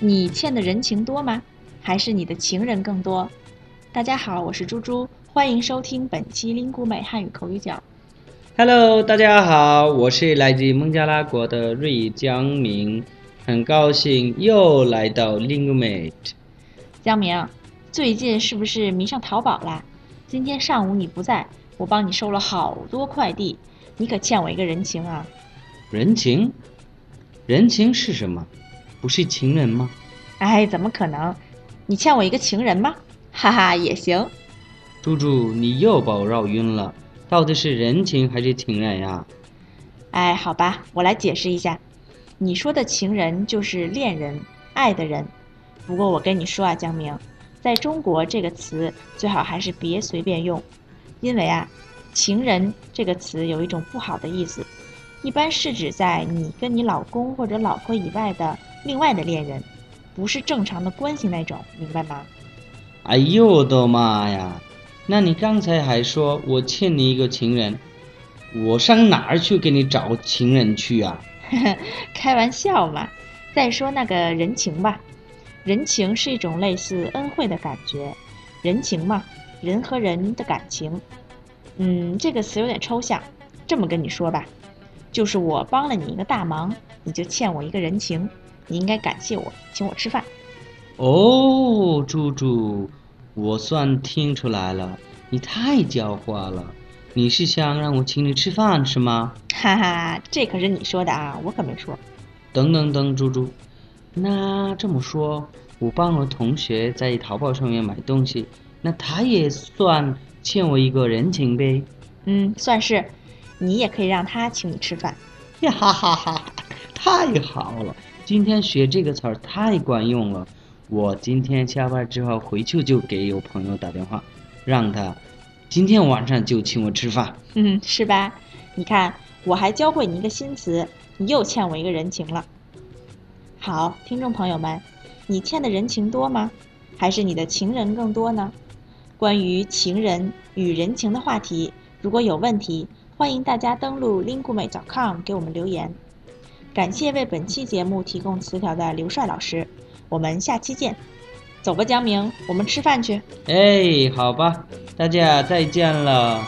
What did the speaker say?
你欠的人情多吗？还是你的情人更多？大家好，我是猪猪，欢迎收听本期林古美汉语口语角。Hello，大家好，我是来自孟加拉国的瑞江明，很高兴又来到 Lingumate。江明，最近是不是迷上淘宝啦？今天上午你不在，我帮你收了好多快递，你可欠我一个人情啊！人情？人情是什么？不是情人吗？哎，怎么可能？你欠我一个情人吗？哈哈，也行。猪猪，你又把我绕晕了，到底是人情还是情人呀？哎，好吧，我来解释一下。你说的情人就是恋人、爱的人。不过我跟你说啊，江明，在中国这个词最好还是别随便用，因为啊，情人这个词有一种不好的意思，一般是指在你跟你老公或者老婆以外的另外的恋人，不是正常的关系那种，明白吗？哎呦我的妈呀！那你刚才还说我欠你一个情人，我上哪儿去给你找情人去啊？开玩笑嘛。再说那个人情吧，人情是一种类似恩惠的感觉，人情嘛，人和人的感情。嗯，这个词有点抽象，这么跟你说吧，就是我帮了你一个大忙，你就欠我一个人情，你应该感谢我，请我吃饭。哦，猪猪，我算听出来了，你太狡猾了。你是想让我请你吃饭是吗？哈哈，这可是你说的啊，我可没说。等等等，猪猪，那这么说，我帮我同学在淘宝上面买东西，那他也算欠我一个人情呗？嗯，算是。你也可以让他请你吃饭。呀 哈哈哈，太好了！今天学这个词儿太管用了。我今天下班之后回去就给有朋友打电话，让他今天晚上就请我吃饭。嗯，是吧？你看，我还教会你一个新词，你又欠我一个人情了。好，听众朋友们，你欠的人情多吗？还是你的情人更多呢？关于情人与人情的话题，如果有问题，欢迎大家登录 linguemate.com 给我们留言。感谢为本期节目提供词条的刘帅老师，我们下期见。走吧，江明，我们吃饭去。哎，好吧，大家再见了。